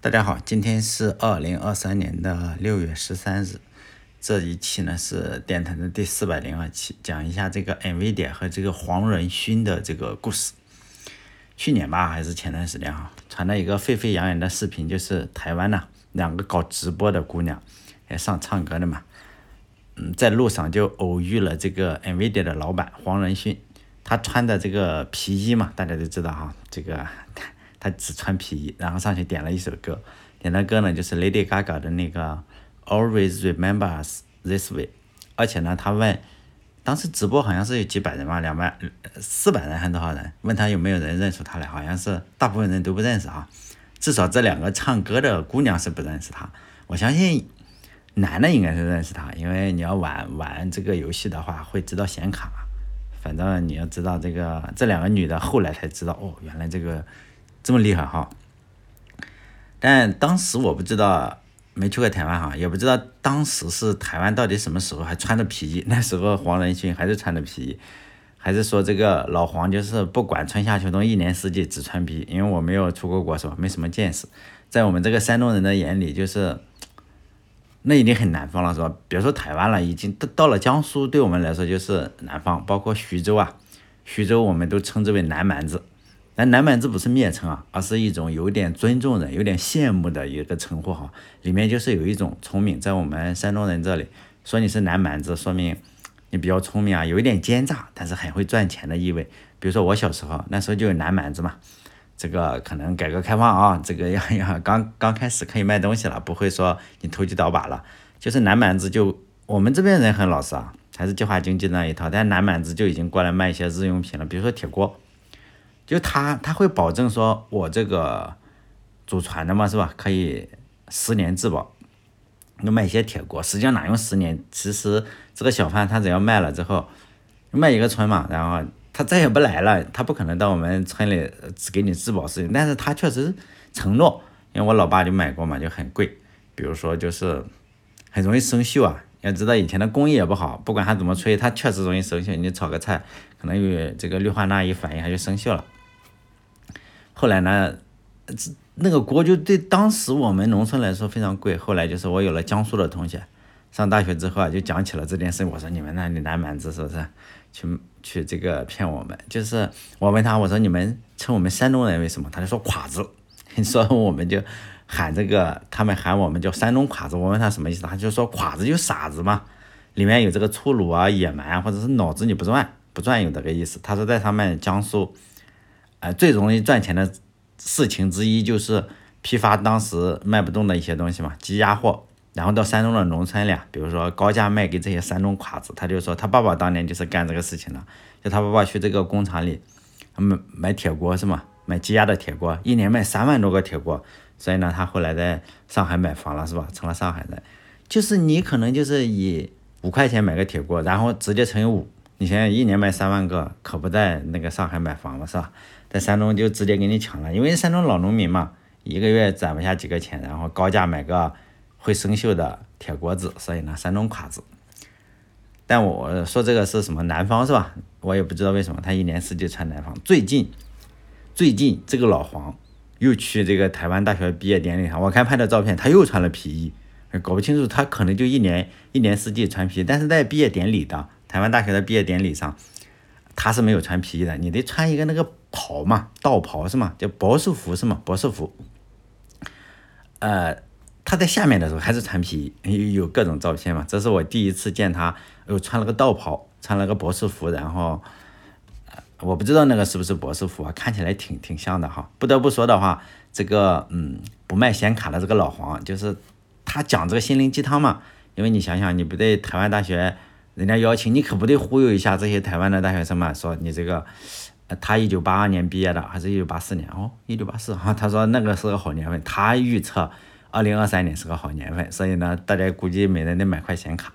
大家好，今天是二零二三年的六月十三日，这一期呢是电台的第四百零二期，讲一下这个 NVIDIA 和这个黄仁勋的这个故事。去年吧，还是前段时间哈，传了一个沸沸扬扬的视频，就是台湾呢两个搞直播的姑娘，也上唱歌的嘛，嗯，在路上就偶遇了这个 NVIDIA 的老板黄仁勋，他穿的这个皮衣嘛，大家都知道哈，这个。他只穿皮衣，然后上去点了一首歌，点的歌呢就是 Lady Gaga 的那个 Always Remember Us This Way，而且呢，他问，当时直播好像是有几百人吧，两百、四百人还是多少人？问他有没有人认出他来，好像是大部分人都不认识啊，至少这两个唱歌的姑娘是不认识他。我相信男的应该是认识他，因为你要玩玩这个游戏的话，会知道显卡。反正你要知道这个，这两个女的后来才知道，哦，原来这个。这么厉害哈！但当时我不知道，没去过台湾哈，也不知道当时是台湾到底什么时候还穿着皮衣。那时候黄仁勋还是穿着皮衣，还是说这个老黄就是不管春夏秋冬，一年四季只穿皮？因为我没有出过国是吧？没什么见识。在我们这个山东人的眼里，就是那已经很南方了是吧？别说台湾了，已经到到了江苏，对我们来说就是南方，包括徐州啊，徐州我们都称之为南蛮子。南蛮子不是蔑称啊，而是一种有点尊重人、有点羡慕的一个称呼哈。里面就是有一种聪明，在我们山东人这里说你是南蛮子，说明你比较聪明啊，有一点奸诈，但是很会赚钱的意味。比如说我小时候那时候就有南蛮子嘛，这个可能改革开放啊，这个要要刚刚开始可以卖东西了，不会说你投机倒把了。就是南蛮子就我们这边人很老实啊，还是计划经济那一套，但南蛮子就已经过来卖一些日用品了，比如说铁锅。就他他会保证说，我这个祖传的嘛，是吧？可以十年质保。你卖一些铁锅，实际上哪用十年？其实这个小贩他只要卖了之后，卖一个村嘛，然后他再也不来了，他不可能到我们村里只给你质保时间。但是他确实承诺，因为我老爸就买过嘛，就很贵。比如说就是很容易生锈啊，要知道以前的工艺也不好，不管他怎么吹，他确实容易生锈。你炒个菜，可能有这个氯化钠一反应，它就生锈了。后来呢，这那个锅就对当时我们农村来说非常贵。后来就是我有了江苏的同学，上大学之后啊，就讲起了这件事。我说你们那里南蛮子是不是去去这个骗我们？就是我问他，我说你们称我们山东人为什么？他就说垮子。说我们就喊这个，他们喊我们叫山东垮子。我问他什么意思，他就说垮子就傻子嘛，里面有这个粗鲁啊、野蛮，或者是脑子你不转不转有这个意思。他说在他们江苏。呃，最容易赚钱的事情之一就是批发当时卖不动的一些东西嘛，积压货，然后到山东的农村里，比如说高价卖给这些山东侉子。他就说他爸爸当年就是干这个事情的，就他爸爸去这个工厂里，买买铁锅是吗？买积压的铁锅，一年卖三万多个铁锅。所以呢，他后来在上海买房了是吧？成了上海人。就是你可能就是以五块钱买个铁锅，然后直接乘以五，你想想一年卖三万个，可不在那个上海买房了是吧？在山东就直接给你抢了，因为山东老农民嘛，一个月攒不下几个钱，然后高价买个会生锈的铁锅子，所以呢，山东侉子。但我说这个是什么南方是吧？我也不知道为什么他一年四季穿南方。最近，最近这个老黄又去这个台湾大学毕业典礼上，我看拍的照片，他又穿了皮衣，搞不清楚他可能就一年一年四季穿皮，但是在毕业典礼的台湾大学的毕业典礼上。他是没有穿皮衣的，你得穿一个那个袍嘛，道袍是吗？叫博士服是吗？博士服。呃，他在下面的时候还是穿皮衣，有有各种照片嘛。这是我第一次见他，又穿了个道袍，穿了个博士服，然后，我不知道那个是不是博士服啊，看起来挺挺像的哈。不得不说的话，这个嗯，不卖显卡的这个老黄，就是他讲这个心灵鸡汤嘛。因为你想想，你不对台湾大学。人家邀请你，可不得忽悠一下这些台湾的大学生嘛？说你这个，他一九八二年毕业的，还是一九八四年？哦，一九八四哈。他说那个是个好年份，他预测二零二三年是个好年份，所以呢，大家估计每人得买块显卡。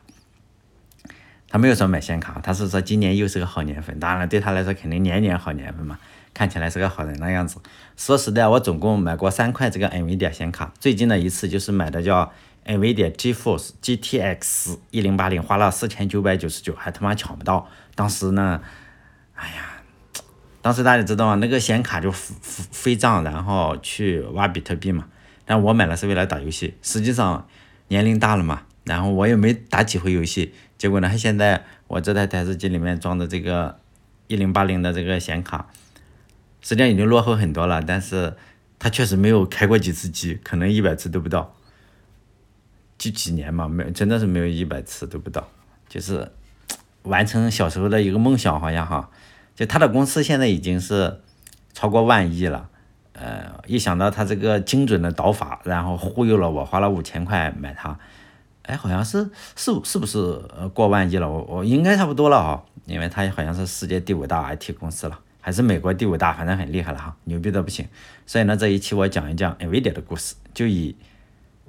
他没有说买显卡，他是说今年又是个好年份。当然，对他来说肯定年年好年份嘛，看起来是个好人的样子。说实在，我总共买过三块这个 NVIDIA 显卡，最近的一次就是买的叫。NVIDIA GeForce GTX 一零八零花了四千九百九十九，还他妈抢不到。当时呢，哎呀，当时大家知道吗？那个显卡就飞飞涨，然后去挖比特币嘛。但我买了是为了打游戏，实际上年龄大了嘛，然后我也没打几回游戏，结果呢，现在我这台台式机里面装的这个一零八零的这个显卡，实际上已经落后很多了，但是它确实没有开过几次机，可能一百次都不到，就几年嘛，没真的是没有一百次都不到，就是完成小时候的一个梦想，好像哈，就他的公司现在已经是超过万亿了。呃，一想到他这个精准的导法，然后忽悠了我，花了五千块买它，哎，好像是是是不是过万亿了？我我应该差不多了啊，因为他好像是世界第五大 IT 公司了，还是美国第五大，反正很厉害了哈，牛逼的不行。所以呢，这一期我讲一讲 NVIDIA 的故事，就以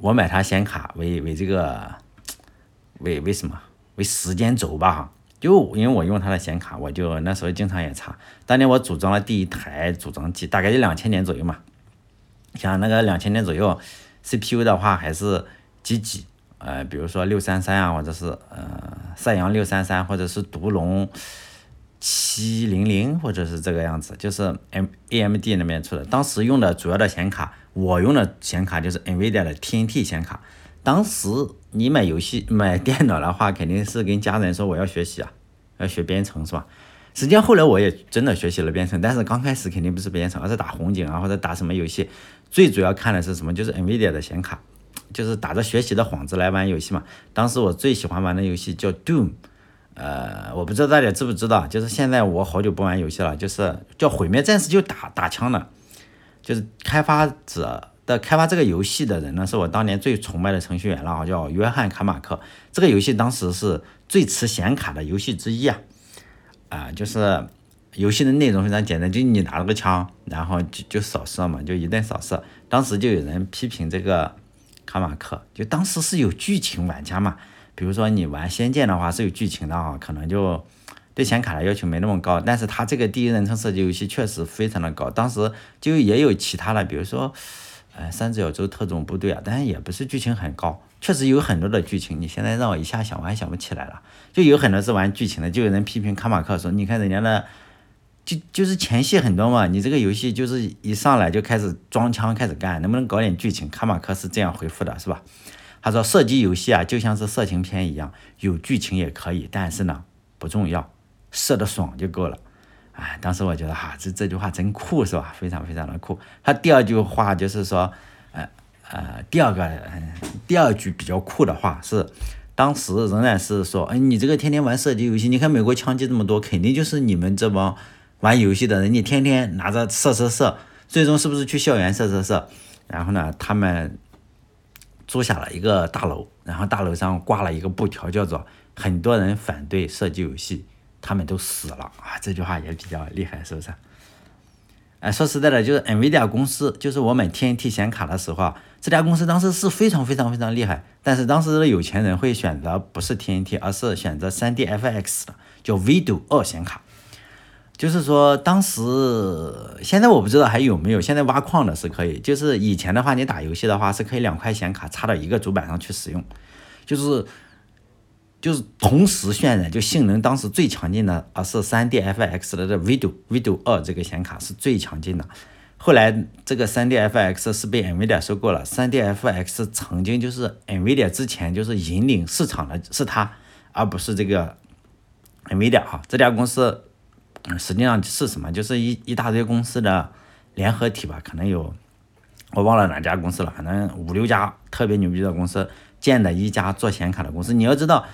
我买它显卡为为这个为为什么为时间轴吧。就因为我用它的显卡，我就那时候经常也查。当年我组装了第一台组装机，大概就两千年左右嘛。像那个两千年左右，CPU 的话还是几几，呃，比如说六三三啊，或者是呃赛扬六三三，或者是独龙七零零，或者是这个样子，就是 M AMD 那边出的。当时用的主要的显卡，我用的显卡就是 NVIDIA 的 TNT 显卡。当时你买游戏买电脑的话，肯定是跟家人说我要学习啊，要学编程是吧？实际上后来我也真的学习了编程，但是刚开始肯定不是编程，而是打红警啊或者打什么游戏。最主要看的是什么？就是 NVIDIA 的显卡，就是打着学习的幌子来玩游戏嘛。当时我最喜欢玩的游戏叫 Doom，呃，我不知道大家知不知道，就是现在我好久不玩游戏了，就是叫毁灭战士，就打打枪的，就是开发者。的开发这个游戏的人呢，是我当年最崇拜的程序员了啊，叫约翰卡马克。这个游戏当时是最吃显卡的游戏之一啊，啊，就是游戏的内容非常简单，就你拿了个枪，然后就就扫射嘛，就一顿扫射。当时就有人批评这个卡马克，就当时是有剧情玩家嘛，比如说你玩仙剑的话是有剧情的啊，可能就对显卡的要求没那么高，但是他这个第一人称射击游戏确实非常的高。当时就也有其他的，比如说。呃，三只小洲特种部队啊，但是也不是剧情很高，确实有很多的剧情。你现在让我一下想，我还想不起来了。就有很多是玩剧情的，就有人批评卡马克说，你看人家的，就就是前戏很多嘛，你这个游戏就是一上来就开始装枪开始干，能不能搞点剧情？卡马克是这样回复的，是吧？他说，射击游戏啊，就像是色情片一样，有剧情也可以，但是呢，不重要，射的爽就够了。哎，当时我觉得哈，这这句话真酷，是吧？非常非常的酷。他第二句话就是说，呃呃，第二个第二句比较酷的话是，当时仍然是说，哎，你这个天天玩射击游戏，你看美国枪击这么多，肯定就是你们这帮玩游戏的人，你天天拿着射射射，最终是不是去校园射射射？然后呢，他们租下了一个大楼，然后大楼上挂了一个布条，叫做很多人反对射击游戏。他们都死了啊！这句话也比较厉害，是不是？哎，说实在的，就是 NVIDIA 公司，就是我买 TNT 显卡的时候啊，这家公司当时是非常非常非常厉害。但是当时的有钱人会选择不是 TNT，而是选择 3DFX 的，叫 Vido 二显卡。就是说，当时现在我不知道还有没有，现在挖矿的是可以。就是以前的话，你打游戏的话是可以两块显卡插到一个主板上去使用，就是。就是同时渲染，就性能当时最强劲的啊是 3DFX 的这 Vido Vido 二这个显卡是最强劲的。后来这个 3DFX 是被 NVIDIA 收购了。3DFX 曾经就是 NVIDIA 之前就是引领市场的是它，而不是这个 NVIDIA 哈。这家公司实际上是什么？就是一一大堆公司的联合体吧？可能有我忘了哪家公司了，反正五六家特别牛逼的公司建的一家做显卡的公司。你要知道。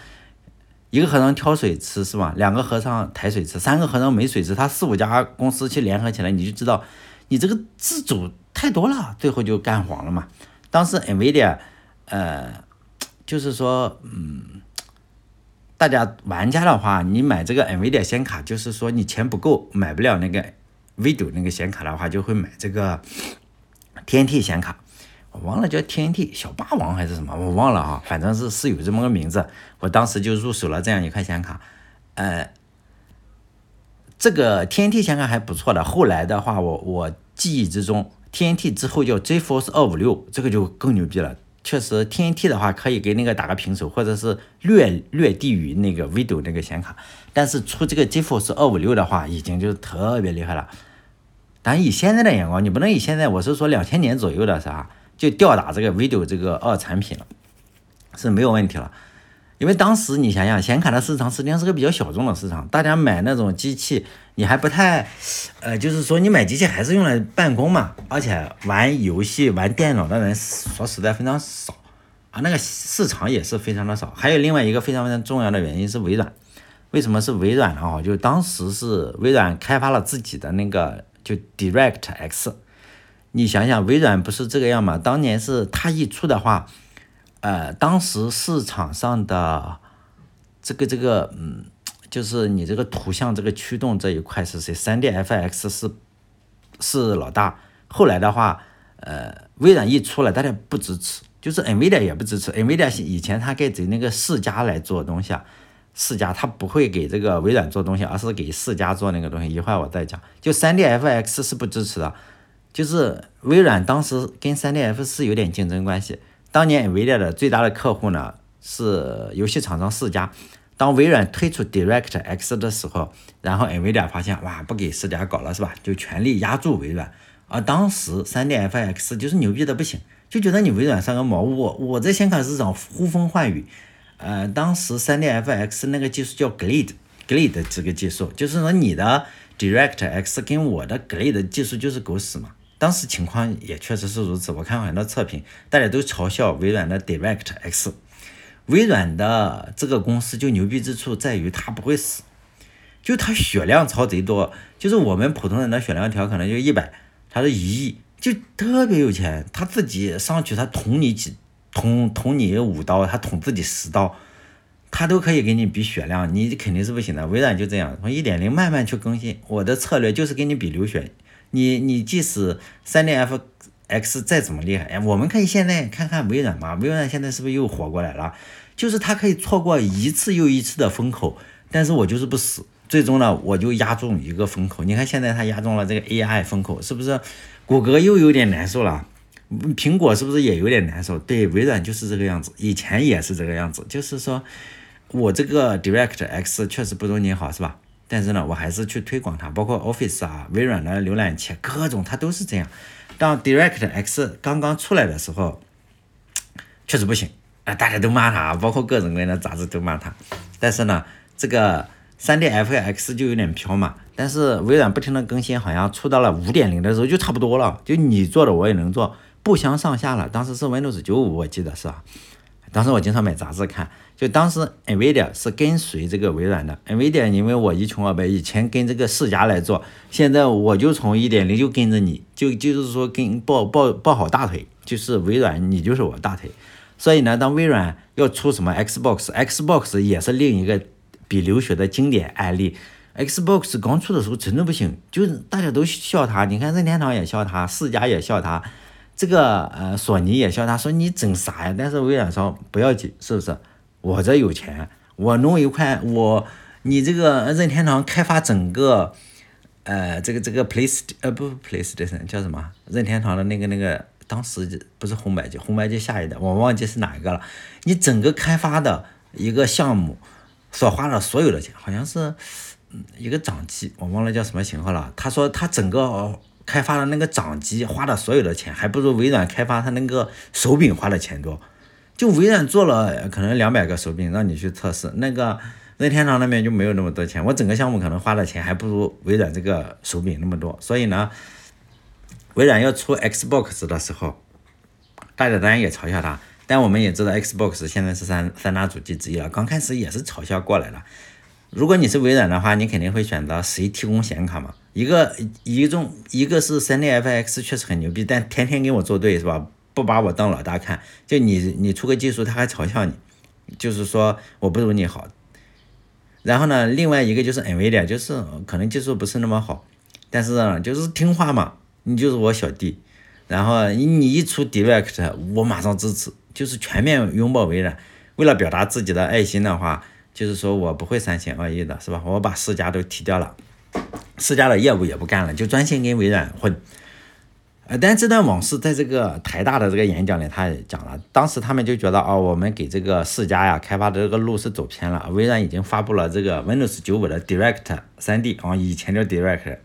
一个和尚挑水吃是吧？两个和尚抬水吃，三个和尚没水吃。他四五家公司去联合起来，你就知道，你这个自主太多了，最后就干黄了嘛。当时 NVIDIA，呃，就是说，嗯，大家玩家的话，你买这个 NVIDIA 显卡，就是说你钱不够，买不了那个 Vido 那个显卡的话，就会买这个 TNT 显卡。我忘了叫 TNT 小霸王还是什么，我忘了哈，反正是是有这么个名字。我当时就入手了这样一块显卡，呃，这个 TNT 显卡还不错的。后来的话，我我记忆之中，TNT 之后叫 GeForce 二五六，这个就更牛逼了。确实，TNT 的话可以给那个打个平手，或者是略略低于那个 Vido 那个显卡。但是出这个 GeForce 二五六的话，已经就是特别厉害了。但以现在的眼光，你不能以现在，我是说两千年左右的是吧？就吊打这个 Video 这个二产品了，是没有问题了。因为当时你想想，显卡的市场实际上是个比较小众的市场，大家买那种机器，你还不太，呃，就是说你买机器还是用来办公嘛，而且玩游戏、玩电脑的人说实在非常少啊，那个市场也是非常的少。还有另外一个非常非常重要的原因是微软，为什么是微软呢？啊？就当时是微软开发了自己的那个就 Direct X，你想想，微软不是这个样吗？当年是它一出的话。呃，当时市场上的这个这个，嗯，就是你这个图像这个驱动这一块是谁？3D-FX 是是老大。后来的话，呃，微软一出来，大家不支持，就是 NVIDIA 也不支持。NVIDIA 以前他给那个世嘉来做东西啊，世嘉他不会给这个微软做东西，而是给世嘉做那个东西。一会儿我再讲。就 3D-FX 是不支持的，就是微软当时跟 3D-F 有点竞争关系。当年 NVIDIA 的最大的客户呢是游戏厂商世嘉。当微软推出 Direct X 的时候，然后 NVIDIA 发现哇，不给世嘉搞了是吧？就全力压住微软。而当时 3D-FX 就是牛逼的不行，就觉得你微软上个毛。我我在显卡市场呼风唤雨。呃，当时 3D-FX 那个技术叫 Glide，Glide 这个技术，就是说你的 Direct X 跟我的 Glide 技术就是狗屎嘛。当时情况也确实是如此，我看很多测评，大家都嘲笑微软的 Direct X。微软的这个公司就牛逼之处在于它不会死，就它血量超贼多，就是我们普通人的血量条可能就一百，它是一亿，就特别有钱。他自己上去他捅你几捅捅你五刀，他捅自己十刀，他都可以给你比血量，你肯定是不行的。微软就这样，从一点零慢慢去更新，我的策略就是跟你比流血。你你即使三零 F X 再怎么厉害，哎，我们可以现在看看微软嘛，微软现在是不是又活过来了？就是它可以错过一次又一次的风口，但是我就是不死，最终呢，我就压中一个风口。你看现在它压中了这个 A I 风口，是不是？谷歌又有点难受了，苹果是不是也有点难受？对，微软就是这个样子，以前也是这个样子，就是说我这个 Direct X 确实不如你好，是吧？但是呢，我还是去推广它，包括 Office 啊、微软的浏览器各种，它都是这样。当 Direct X 刚刚出来的时候，确实不行啊，大家都骂它，包括各种各样的杂志都骂它。但是呢，这个 3D-FX 就有点飘嘛。但是微软不停的更新，好像出到了5.0的时候就差不多了，就你做的我也能做，不相上下了。当时是 Windows 95，我记得是吧？当时我经常买杂志看。就当时 NVIDIA 是跟随这个微软的，NVIDIA 因为我一穷二白，以前跟这个世嘉来做，现在我就从一点零就跟着你，就就是说跟抱抱抱好大腿，就是微软你就是我大腿，所以呢，当微软要出什么 Xbox，Xbox 也是另一个比流血的经典案例，Xbox 刚出的时候真的不行，就是大家都笑他，你看任天堂也笑他，世嘉也笑他，这个呃索尼也笑他，说你整啥呀？但是微软说不要紧，是不是？我这有钱，我弄一块，我你这个任天堂开发整个，呃，这个这个 Place 呃不 PlayStation 叫什么？任天堂的那个那个，当时不是红白机，红白机下一代我忘记是哪一个了。你整个开发的一个项目所花的所有的钱，好像是一个掌机，我忘了叫什么型号了。他说他整个开发的那个掌机花的所有的钱，还不如微软开发他那个手柄花的钱多。就微软做了可能两百个手柄让你去测试，那个任天堂那边就没有那么多钱，我整个项目可能花的钱还不如微软这个手柄那么多，所以呢，微软要出 Xbox 的时候，大家当然也嘲笑他，但我们也知道 Xbox 现在是三三大主机之一了，刚开始也是嘲笑过来了。如果你是微软的话，你肯定会选择谁提供显卡嘛？一个一种一个是 3D-FX 确实很牛逼，但天天跟我作对是吧？不把我当老大看，就你你出个技术，他还嘲笑你，就是说我不如你好。然后呢，另外一个就是 N V 点就是可能技术不是那么好，但是，就是听话嘛，你就是我小弟。然后你一出 Direct，我马上支持，就是全面拥抱微软。为了表达自己的爱心的话，就是说我不会三心二意的，是吧？我把世嘉都踢掉了，世嘉的业务也不干了，就专心跟微软混。呃，但这段往事在这个台大的这个演讲里，他也讲了。当时他们就觉得，哦，我们给这个世嘉呀开发的这个路是走偏了。微软已经发布了这个 Windows 95的 Direct 3D，啊，以前叫 Direct，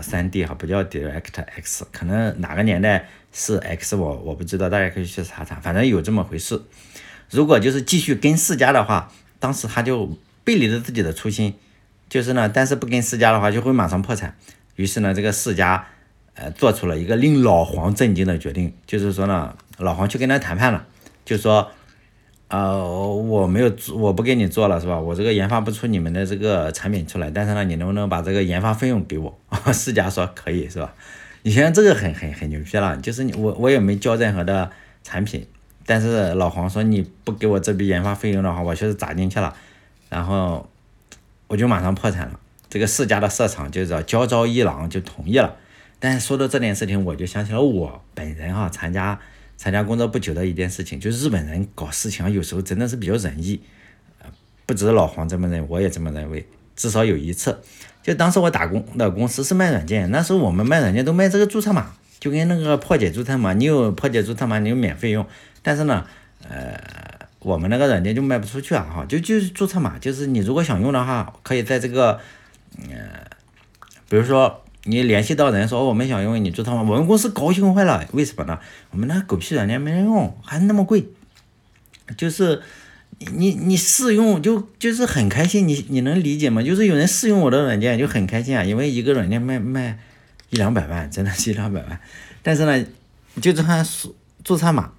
三 D 哈，不叫 Direct X，可能哪个年代是 X 我我不知道，大家可以去查查，反正有这么回事。如果就是继续跟世嘉的话，当时他就背离了自己的初心，就是呢，但是不跟世嘉的话就会马上破产。于是呢，这个世嘉呃做出了一个令老黄震惊的决定，就是说呢，老黄去跟他谈判了，就说。呃，我没有，我不给你做了，是吧？我这个研发不出你们的这个产品出来，但是呢，你能不能把这个研发费用给我？世嘉说可以，是吧？你现在这个很很很牛逼了，就是我我也没交任何的产品，但是老黄说你不给我这笔研发费用的话，我就是砸进去了，然后我就马上破产了。这个世嘉的社长就叫焦昭一郎就同意了。但说到这件事情，我就想起了我本人哈参加。参加工作不久的一件事情，就日本人搞事情有时候真的是比较仁义，呃，不止老黄这么认，我也这么认为。至少有一次，就当时我打工的公司是卖软件，那时候我们卖软件都卖这个注册码，就跟那个破解注册码，你有破解注册码，你有免费用。但是呢，呃，我们那个软件就卖不出去啊，哈，就就是注册码，就是你如果想用的话，可以在这个，呃，比如说。你联系到人说我们想用你注册码，我们公司高兴坏了。为什么呢？我们那狗屁软件没人用，还那么贵。就是你你试用就就是很开心，你你能理解吗？就是有人试用我的软件就很开心啊，因为一个软件卖卖一两百万，真的是一两百万。但是呢，就这还注注册码，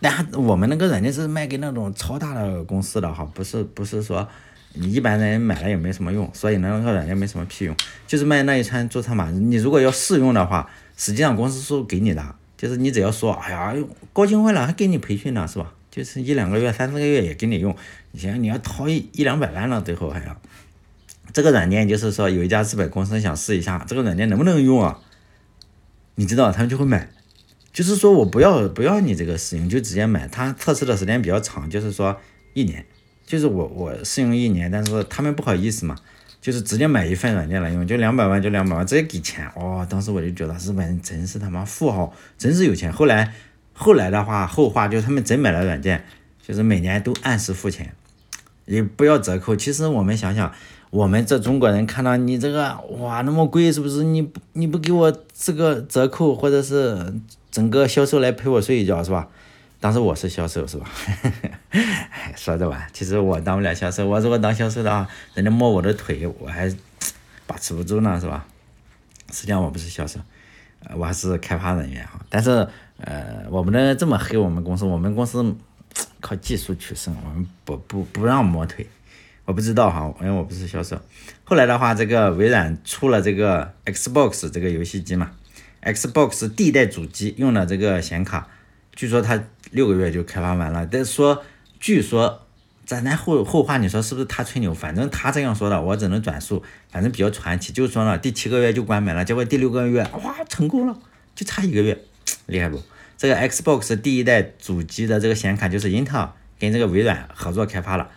但我们那个软件是卖给那种超大的公司的哈，不是不是说。你一般人买了也没什么用，所以呢那个软件没什么屁用，就是卖那一串注册码。你如果要试用的话，实际上公司是给你的，就是你只要说，哎呀，高兴坏了，还给你培训呢，是吧？就是一两个月、三四个月也给你用。你想你要掏一一两百万了，最后还要。这个软件就是说，有一家日本公司想试一下这个软件能不能用啊？你知道，他们就会买。就是说我不要不要你这个试用，就直接买。他测试的时间比较长，就是说一年。就是我我试用一年，但是他们不好意思嘛，就是直接买一份软件来用，就两百万就两百万直接给钱哦。当时我就觉得日本人真是他妈富豪，真是有钱。后来后来的话后话就是他们真买了软件，就是每年都按时付钱，也不要折扣。其实我们想想，我们这中国人看到你这个哇那么贵，是不是？你不你不给我这个折扣，或者是整个销售来陪我睡一觉，是吧？当时我是销售是吧？说着玩，其实我当不了销售。我如果当销售的话，人家摸我的腿，我还把持不住呢，是吧？实际上我不是销售，我还是开发人员哈。但是呃，我不能这么黑我们公司，我们公司靠技术取胜，我们不不不让摸腿。我不知道哈，因为我不是销售。后来的话，这个微软出了这个 Xbox 这个游戏机嘛，Xbox 第一代主机用了这个显卡。据说它六个月就开发完了，但说，据说，咱咱后后话，你说是不是他吹牛？反正他这样说的，我只能转述，反正比较传奇。就是说呢，第七个月就关门了，结果第六个月哇成功了，就差一个月，厉害不？这个 Xbox 第一代主机的这个显卡就是英特尔跟这个微软合作开发了，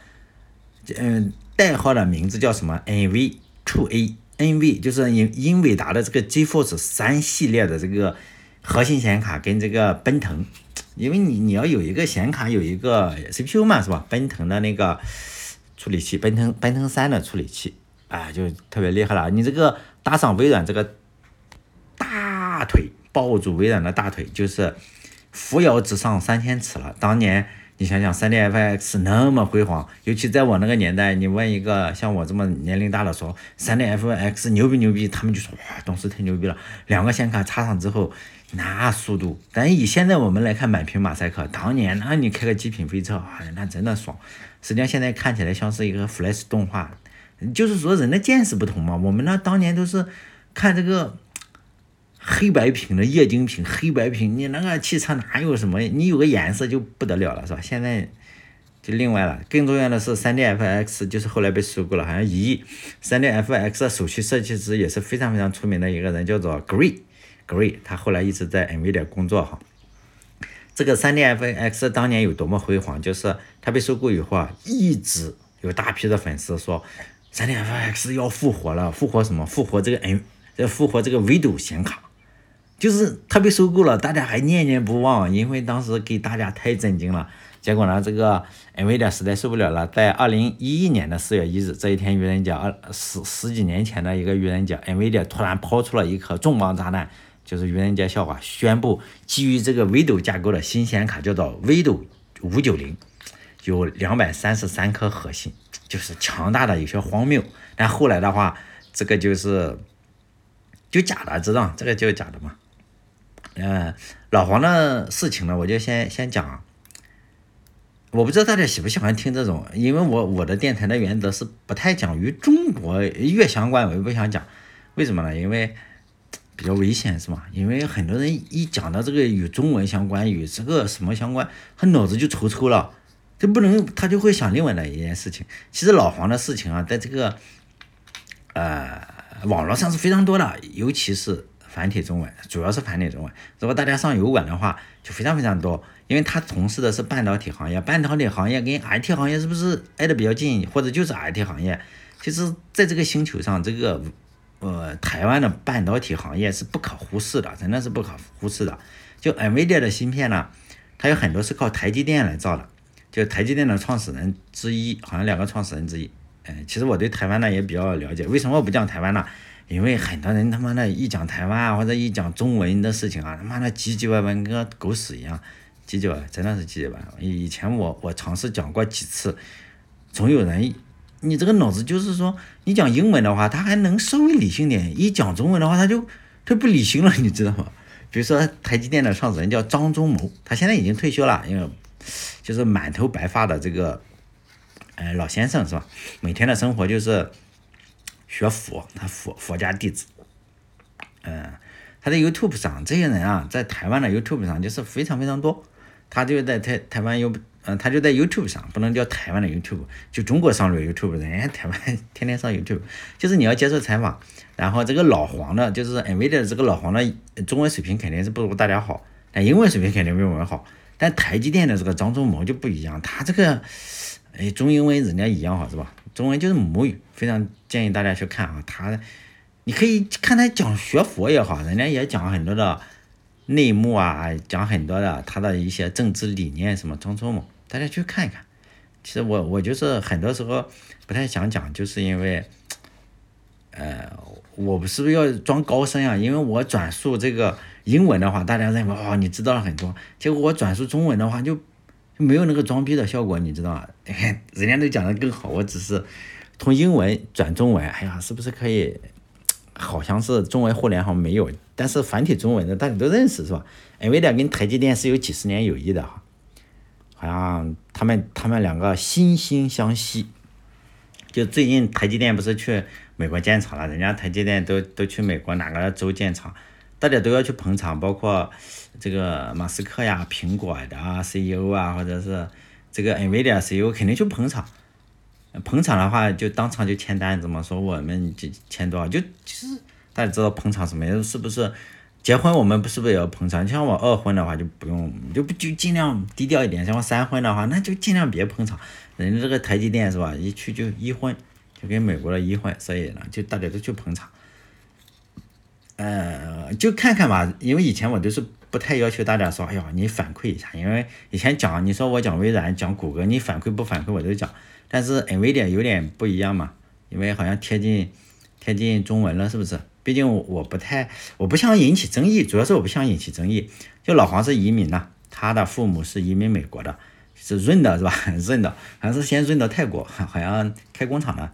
嗯，代号的名字叫什么？NV2A，NV 就是英英伟达的这个 GeForce 三系列的这个核心显卡跟这个奔腾。因为你你要有一个显卡，有一个 CPU 嘛，是吧？奔腾的那个处理器，奔腾奔腾三的处理器，啊，就特别厉害了。你这个搭上微软这个大腿，抱住微软的大腿，就是扶摇直上三千尺了。当年你想想，3D-FX 那么辉煌，尤其在我那个年代，你问一个像我这么年龄大的说，3D-FX 牛逼牛逼，他们就说哇，当时太牛逼了。两个显卡插上之后。那速度，但以现在我们来看，满屏马赛克，当年那你开个极品飞车，哎，那真的爽。实际上现在看起来像是一个 Flash 动画，就是说人的见识不同嘛。我们那当年都是看这个黑白屏的液晶屏，黑白屏，你那个汽车哪有什么？你有个颜色就不得了了，是吧？现在就另外了。更重要的是，3D-FX 就是后来被收购了，好像一亿。3D-FX 的首席设计师也是非常非常出名的一个人，叫做 Gray Gray，他后来一直在 NVIDIA 工作哈。这个 3D-FX 当年有多么辉煌，就是他被收购以后啊，一直有大批的粉丝说 3D-FX 要复活了，复活什么？复活这个 N，要复活这个 Vido 显卡。就是他被收购了，大家还念念不忘，因为当时给大家太震惊了。结果呢，这个 NVIDIA 实在受不了了，在二零一一年的四月一日这一天愚人节，二十十几年前的一个愚人节，NVIDIA 突然抛出了一颗重磅炸弹，就是愚人节笑话，宣布基于这个 Vido 架构的新显卡叫做 Vido 五九零，有两百三十三颗核心，就是强大的有些荒谬。但后来的话，这个就是就假的，知道这个就是假的嘛。嗯，老黄的事情呢，我就先先讲。我不知道大家喜不喜欢听这种，因为我我的电台的原则是不太讲与中国越相关，我就不想讲。为什么呢？因为比较危险，是吗？因为很多人一讲到这个与中文相关，与这个什么相关，他脑子就抽抽了，就不能他就会想另外的一件事情。其实老黄的事情啊，在这个呃网络上是非常多的，尤其是繁体中文，主要是繁体中文。如果大家上油管的话，就非常非常多。因为他从事的是半导体行业，半导体行业跟 IT 行业是不是挨得比较近，或者就是 IT 行业？其实在这个星球上，这个呃台湾的半导体行业是不可忽视的，真的是不可忽视的。就 NVIDIA 的芯片呢，它有很多是靠台积电来造的，就台积电的创始人之一，好像两个创始人之一。嗯，其实我对台湾呢也比较了解。为什么我不讲台湾呢？因为很多人他妈的一讲台湾啊，或者一讲中文的事情啊，他妈的唧唧歪歪，跟个狗屎一样。记住，真的是记住吧。以前我我尝试讲过几次，总有人，你这个脑子就是说，你讲英文的话，他还能稍微理性点；一讲中文的话，他就他不理性了，你知道吗？比如说台积电的创始人叫张忠谋，他现在已经退休了，因为就是满头白发的这个，哎老先生是吧？每天的生活就是学佛，他佛佛家弟子，嗯，他在 YouTube 上，这些人啊，在台湾的 YouTube 上就是非常非常多。他就在台台湾有，嗯，他就在 YouTube 上，不能叫台湾的 YouTube，就中国上的 YouTube，人家台湾天天上 YouTube，就是你要接受采访，然后这个老黄的，就是 NVIDIA 这个老黄的中文水平肯定是不如大家好，但英文水平肯定比我们好，但台积电的这个张忠谋就不一样，他这个，哎，中英文人家一样好是吧？中文就是母语，非常建议大家去看啊，他，你可以看他讲学佛也好，人家也讲很多的。内幕啊，讲很多的，他的一些政治理念什么张忠谋，大家去看一看。其实我我就是很多时候不太想讲，就是因为，呃，我不是不是要装高深啊？因为我转述这个英文的话，大家认为哦你知道了很多，结果我转述中文的话就没有那个装逼的效果，你知道吗？人家都讲的更好，我只是从英文转中文，哎呀，是不是可以？好像是中文互联网没有，但是繁体中文的大家都认识是吧？NVIDIA 跟台积电是有几十年友谊的哈，好像他们他们两个惺惺相惜。就最近台积电不是去美国建厂了，人家台积电都都去美国哪个州建厂，大家都要去捧场，包括这个马斯克呀、苹果的啊 CEO 啊，或者是这个 NVIDIA CEO 肯定去捧场。捧场的话，就当场就签单子嘛，说我们就签多少，就其实大家知道捧场什么，是不是？结婚我们不是不是也要捧场？像我二婚的话就不用，就不就尽量低调一点。像我三婚的话，那就尽量别捧场。人家这个台积电是吧？一去就一婚，就跟美国的一婚，所以呢，就大家都去捧场。呃，就看看吧，因为以前我都是不太要求大家说，哎呀，你反馈一下，因为以前讲，你说我讲微软，讲谷歌，你反馈不反馈我都讲。但是 NVIDIA 有点不一样嘛，因为好像贴近贴近中文了，是不是？毕竟我不太，我不想引起争议，主要是我不想引起争议。就老黄是移民呐，他的父母是移民美国的，是润的是吧？润的，好像是先润到泰国，好像开工厂的。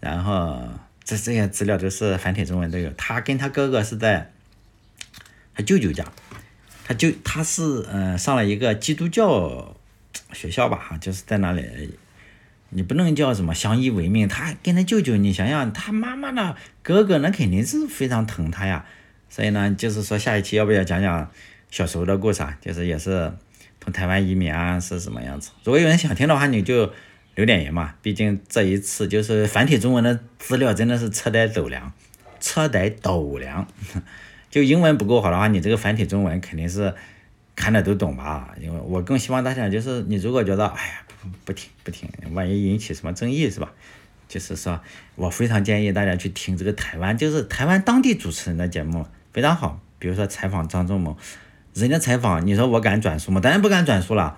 然后这这些资料都是繁体中文都有。他跟他哥哥是在他舅舅家，他就他是嗯上了一个基督教学校吧，哈，就是在那里。你不能叫什么相依为命，他跟他舅舅，你想想他妈妈的哥哥，那肯定是非常疼他呀。所以呢，就是说下一期要不要讲讲小时候的故事啊？就是也是从台湾移民啊是什么样子？如果有人想听的话，你就留点言嘛。毕竟这一次就是繁体中文的资料真的是车载斗量，车载斗量。就英文不够好的话，你这个繁体中文肯定是看的都懂吧？因为我更希望大家就是你如果觉得哎呀。不听不听，万一引起什么争议是吧？就是说我非常建议大家去听这个台湾，就是台湾当地主持人的节目非常好。比如说采访张忠谋，人家采访，你说我敢转述吗？当然不敢转述了。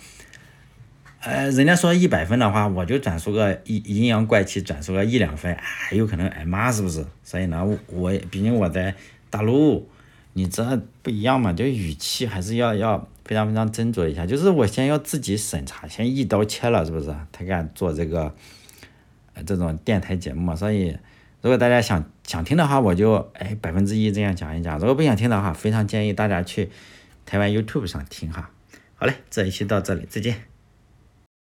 呃，人家说一百分的话，我就转述个阴阴阳怪气，转述个一两分，还有可能挨骂是不是？所以呢，我毕竟我在大陆，你这不一样嘛，就语气还是要要非常非常斟酌一下。就是我先要自己审查，先一刀切了，是不是？才敢做这个呃这种电台节目。所以，如果大家想想听的话，我就哎百分之一这样讲一讲；如果不想听的话，非常建议大家去台湾 YouTube 上听哈。好嘞，这一期到这里，再见。